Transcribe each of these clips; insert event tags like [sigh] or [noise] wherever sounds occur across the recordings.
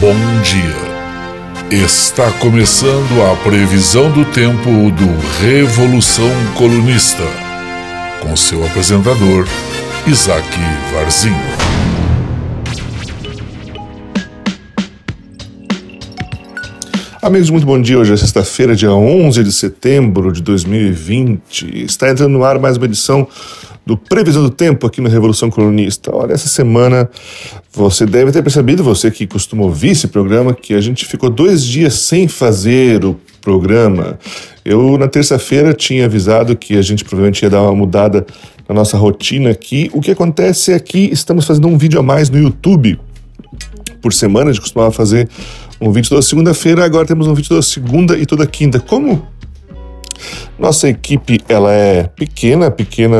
Bom dia. Está começando a previsão do tempo do Revolução Colunista, com seu apresentador, Isaac Varzinho. Amigos, muito bom dia. Hoje é sexta-feira, dia 11 de setembro de 2020. Está entrando no ar mais uma edição do Previsão do Tempo aqui no Revolução Colunista. Olha, essa semana você deve ter percebido, você que costuma ouvir esse programa, que a gente ficou dois dias sem fazer o programa. Eu, na terça-feira, tinha avisado que a gente provavelmente ia dar uma mudada na nossa rotina aqui. O que acontece é que estamos fazendo um vídeo a mais no YouTube. Por semana, a gente costumava fazer um vídeo toda segunda-feira, agora temos um vídeo toda segunda e toda quinta. Como nossa equipe ela é pequena, pequena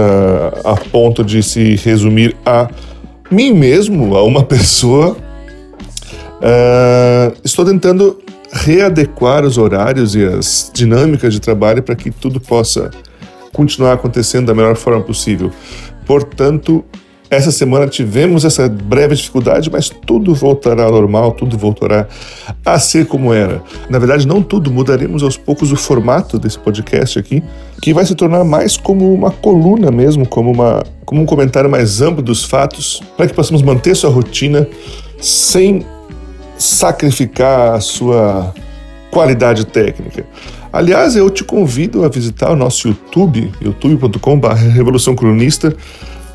a ponto de se resumir a mim mesmo, a uma [laughs] pessoa. Uh, estou tentando readequar os horários e as dinâmicas de trabalho para que tudo possa continuar acontecendo da melhor forma possível. Portanto, essa semana tivemos essa breve dificuldade, mas tudo voltará ao normal, tudo voltará a ser como era. Na verdade, não tudo, mudaremos aos poucos o formato desse podcast aqui, que vai se tornar mais como uma coluna mesmo, como, uma, como um comentário mais amplo dos fatos, para que possamos manter sua rotina sem sacrificar a sua qualidade técnica. Aliás, eu te convido a visitar o nosso YouTube, youtube.com.br Revolução Cronista,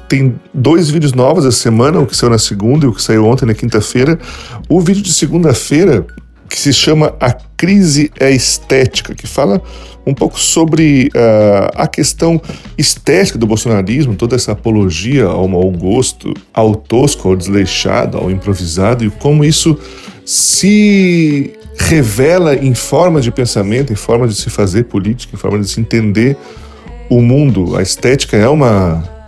tem dois vídeos novos essa semana, o que saiu na segunda e o que saiu ontem na quinta-feira. O vídeo de segunda-feira, que se chama A Crise é Estética, que fala um pouco sobre uh, a questão estética do bolsonarismo, toda essa apologia ao mau gosto, ao tosco, ao desleixado, ao improvisado e como isso se revela em forma de pensamento, em forma de se fazer política, em forma de se entender o mundo. A estética é uma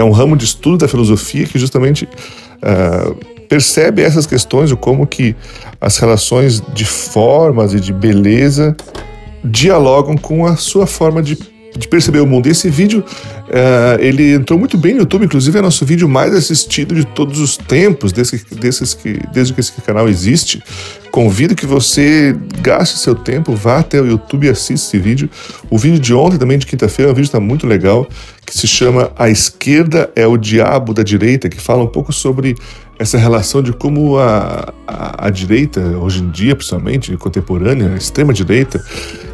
é um ramo de estudo da filosofia que justamente uh, percebe essas questões, de como que as relações de formas e de beleza dialogam com a sua forma de, de perceber o mundo. Esse vídeo, uh, ele entrou muito bem no YouTube, inclusive é nosso vídeo mais assistido de todos os tempos, desse, desses que, desde que esse canal existe. Convido que você gaste seu tempo, vá até o YouTube e assista esse vídeo. O vídeo de ontem, também de quinta-feira, é um vídeo está muito legal, que se chama A Esquerda é o Diabo da Direita, que fala um pouco sobre essa relação de como a, a, a direita, hoje em dia, principalmente, contemporânea, a extrema-direita,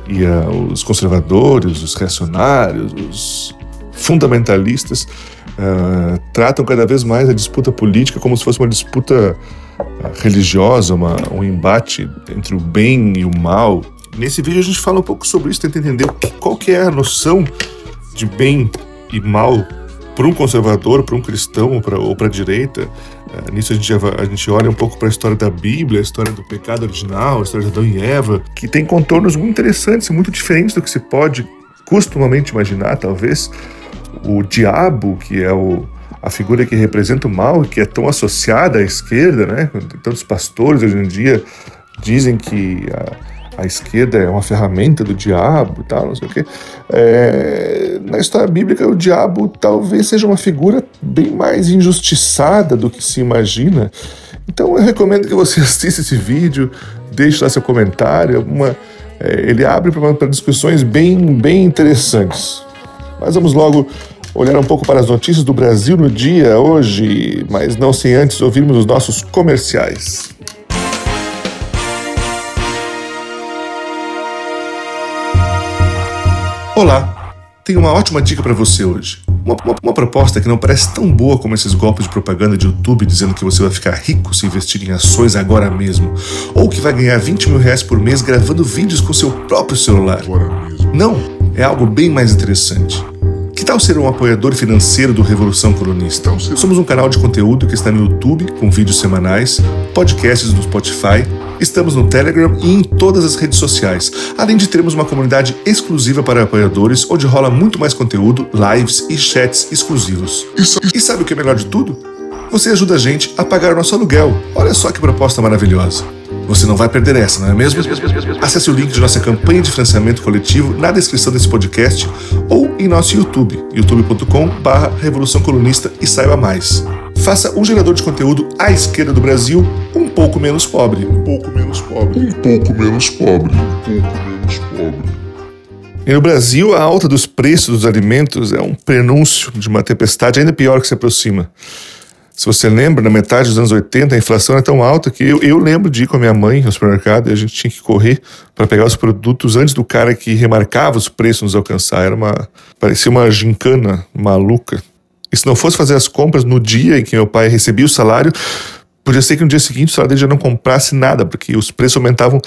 e a, os conservadores, os reacionários, os fundamentalistas, uh, tratam cada vez mais a disputa política como se fosse uma disputa religiosa, uma, um embate entre o bem e o mal. Nesse vídeo a gente fala um pouco sobre isso, tenta entender qual que é a noção de bem e mal para um conservador, para um cristão ou para a direita. Uh, nisso a gente, a gente olha um pouco para a história da Bíblia, a história do pecado original, a história de Adão e Eva, que tem contornos muito interessantes, muito diferentes do que se pode costumamente imaginar, talvez. O diabo, que é o, a figura que representa o mal que é tão associada à esquerda, né? Tantos pastores hoje em dia dizem que a, a esquerda é uma ferramenta do diabo e tal, não sei o quê. É, na história bíblica, o diabo talvez seja uma figura bem mais injustiçada do que se imagina. Então eu recomendo que você [laughs] assista esse vídeo, deixe lá seu comentário. Uma, é, ele abre para discussões bem, bem interessantes. Mas vamos logo olhar um pouco para as notícias do Brasil no dia hoje, mas não sem antes ouvirmos os nossos comerciais. Olá, tenho uma ótima dica para você hoje. Uma, uma, uma, proposta que não parece tão boa como esses golpes de propaganda de YouTube dizendo que você vai ficar rico se investir em ações agora mesmo, ou que vai ganhar 20 mil reais por mês gravando vídeos com seu próprio celular. Não, é algo bem mais interessante. Tal ser um apoiador financeiro do Revolução Colunista? Somos um canal de conteúdo que está no YouTube, com vídeos semanais, podcasts no Spotify, estamos no Telegram e em todas as redes sociais, além de termos uma comunidade exclusiva para apoiadores, onde rola muito mais conteúdo, lives e chats exclusivos. E sabe o que é melhor de tudo? Você ajuda a gente a pagar o nosso aluguel. Olha só que proposta maravilhosa. Você não vai perder essa, não é mesmo? Acesse o link de nossa campanha de financiamento coletivo na descrição desse podcast ou em nosso YouTube, youtube.com/barra Revolução Colunista e saiba mais. Faça um gerador de conteúdo à esquerda do Brasil um pouco menos pobre. Um pouco menos pobre. Um pouco menos pobre. Um pouco menos pobre. E no Brasil, a alta dos preços dos alimentos é um prenúncio de uma tempestade ainda pior que se aproxima. Se você lembra, na metade dos anos 80, a inflação era tão alta que eu, eu lembro de ir com a minha mãe ao supermercado e a gente tinha que correr para pegar os produtos antes do cara que remarcava os preços nos alcançar. Era uma. parecia uma gincana maluca. E se não fosse fazer as compras no dia em que meu pai recebia o salário, podia ser que no dia seguinte o salário dele já não comprasse nada, porque os preços aumentavam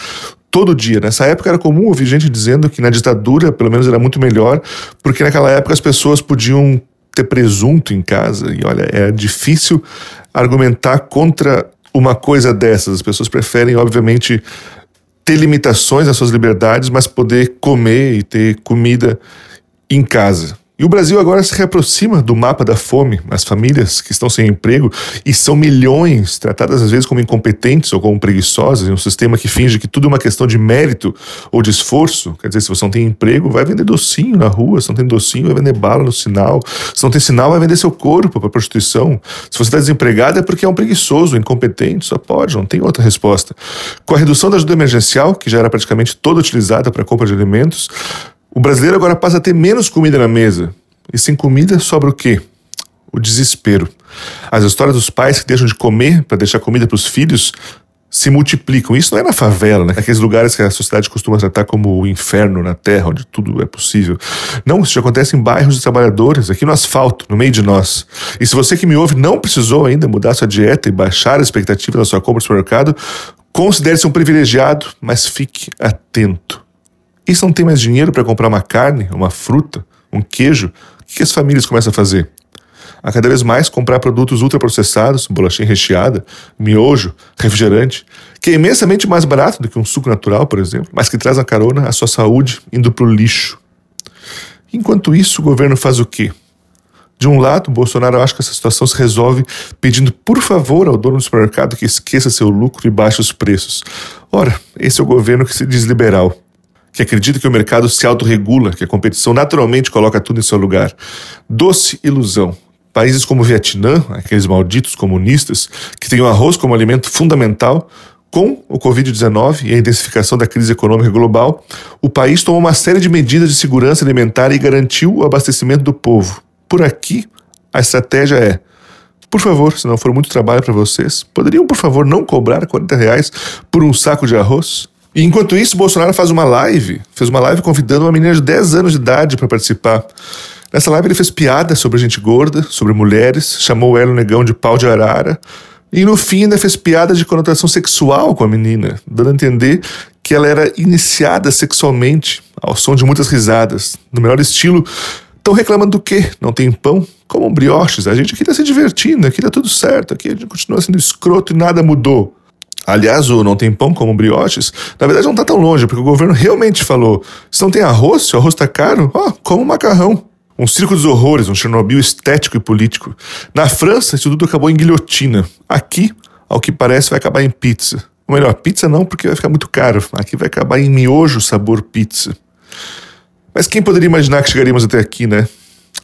todo dia. Nessa época era comum ouvir gente dizendo que na ditadura, pelo menos, era muito melhor, porque naquela época as pessoas podiam ter presunto em casa. E olha, é difícil argumentar contra uma coisa dessas. As pessoas preferem, obviamente, ter limitações nas suas liberdades, mas poder comer e ter comida em casa. E o Brasil agora se reaproxima do mapa da fome. As famílias que estão sem emprego, e são milhões, tratadas às vezes como incompetentes ou como preguiçosas, em um sistema que finge que tudo é uma questão de mérito ou de esforço. Quer dizer, se você não tem emprego, vai vender docinho na rua. Se não tem docinho, vai vender bala no sinal. Se não tem sinal, vai vender seu corpo para prostituição. Se você está desempregado, é porque é um preguiçoso, incompetente. Só pode, não tem outra resposta. Com a redução da ajuda emergencial, que já era praticamente toda utilizada para a compra de alimentos, o brasileiro agora passa a ter menos comida na mesa. E sem comida sobra o quê? O desespero. As histórias dos pais que deixam de comer para deixar comida para os filhos se multiplicam. Isso não é na favela, né? Aqueles lugares que a sociedade costuma tratar como o inferno na terra, onde tudo é possível. Não, isso já acontece em bairros de trabalhadores, aqui no asfalto, no meio de nós. E se você que me ouve não precisou ainda mudar sua dieta e baixar a expectativa da sua compra no supermercado, considere-se um privilegiado, mas fique atento. E se não tem mais dinheiro para comprar uma carne, uma fruta, um queijo, o que as famílias começam a fazer? A cada vez mais comprar produtos ultraprocessados, bolachinha recheada, miojo, refrigerante, que é imensamente mais barato do que um suco natural, por exemplo, mas que traz na carona a sua saúde indo para o lixo. Enquanto isso, o governo faz o quê? De um lado, Bolsonaro acha que essa situação se resolve pedindo por favor ao dono do supermercado que esqueça seu lucro e baixe os preços. Ora, esse é o governo que se diz liberal que acredita que o mercado se autorregula, que a competição naturalmente coloca tudo em seu lugar. Doce ilusão. Países como o Vietnã, aqueles malditos comunistas, que têm o arroz como alimento fundamental, com o Covid-19 e a intensificação da crise econômica global, o país tomou uma série de medidas de segurança alimentar e garantiu o abastecimento do povo. Por aqui, a estratégia é: por favor, se não for muito trabalho para vocês, poderiam, por favor, não cobrar 40 reais por um saco de arroz? E enquanto isso, Bolsonaro faz uma live, fez uma live convidando uma menina de 10 anos de idade para participar. Nessa live ele fez piada sobre gente gorda, sobre mulheres, chamou o Hélio Negão de pau de arara, e no fim ainda fez piada de conotação sexual com a menina, dando a entender que ela era iniciada sexualmente, ao som de muitas risadas, no melhor estilo. Estão reclamando do quê? Não tem pão? Como brioches. A gente aqui está se divertindo, aqui está tudo certo, aqui a gente continua sendo escroto e nada mudou. Aliás, o Não Tem Pão como brioches, na verdade não está tão longe, porque o governo realmente falou: se não tem arroz, se o arroz está caro, ó, como macarrão. Um circo dos horrores, um Chernobyl estético e político. Na França, isso tudo acabou em guilhotina. Aqui, ao que parece, vai acabar em pizza. Ou melhor, pizza não, porque vai ficar muito caro. Aqui vai acabar em miojo sabor pizza. Mas quem poderia imaginar que chegaríamos até aqui, né?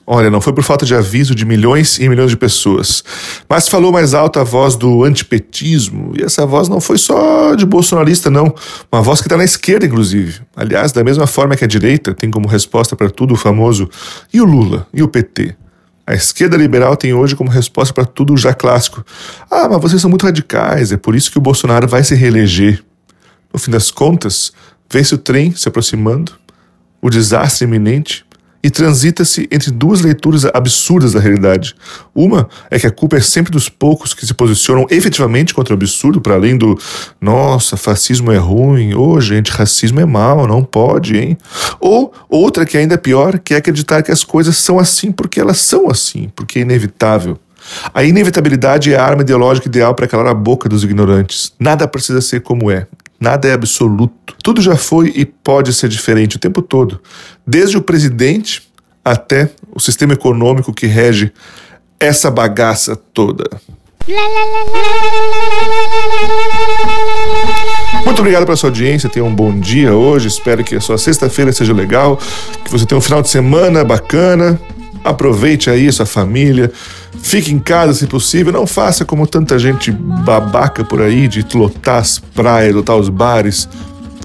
Olha, não foi por falta de aviso de milhões e milhões de pessoas, mas falou mais alto a voz do antipetismo, e essa voz não foi só de bolsonarista, não. Uma voz que está na esquerda, inclusive. Aliás, da mesma forma que a direita tem como resposta para tudo o famoso e o Lula, e o PT. A esquerda liberal tem hoje como resposta para tudo o já clássico. Ah, mas vocês são muito radicais, é por isso que o Bolsonaro vai se reeleger. No fim das contas, vê-se o trem se aproximando, o desastre iminente, e transita-se entre duas leituras absurdas da realidade. Uma é que a culpa é sempre dos poucos que se posicionam efetivamente contra o absurdo, para além do nossa, fascismo é ruim, ô oh, gente, racismo é mal, não pode, hein? Ou outra que é ainda pior, que é acreditar que as coisas são assim porque elas são assim, porque é inevitável. A inevitabilidade é a arma ideológica ideal para calar a boca dos ignorantes. Nada precisa ser como é. Nada é absoluto. Tudo já foi e pode ser diferente o tempo todo, desde o presidente até o sistema econômico que rege essa bagaça toda. Muito obrigado pela sua audiência, tenha um bom dia hoje. Espero que a sua sexta-feira seja legal, que você tenha um final de semana bacana. Aproveite aí sua família, fique em casa se possível, não faça como tanta gente babaca por aí de lotar as praias, lotar os bares.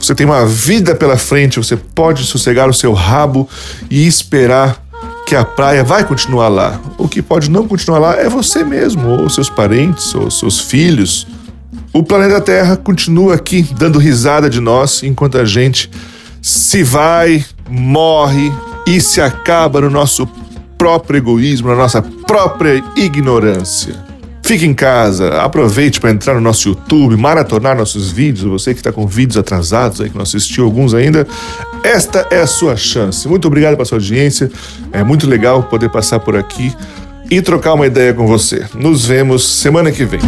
Você tem uma vida pela frente, você pode sossegar o seu rabo e esperar que a praia vai continuar lá. O que pode não continuar lá é você mesmo, ou seus parentes, ou seus filhos. O planeta Terra continua aqui dando risada de nós enquanto a gente se vai, morre e se acaba no nosso próprio egoísmo, na nossa própria ignorância. Fique em casa, aproveite para entrar no nosso YouTube, maratonar nossos vídeos. Você que está com vídeos atrasados aí, que não assistiu alguns ainda, esta é a sua chance. Muito obrigado pela sua audiência. É muito legal poder passar por aqui e trocar uma ideia com você. Nos vemos semana que vem.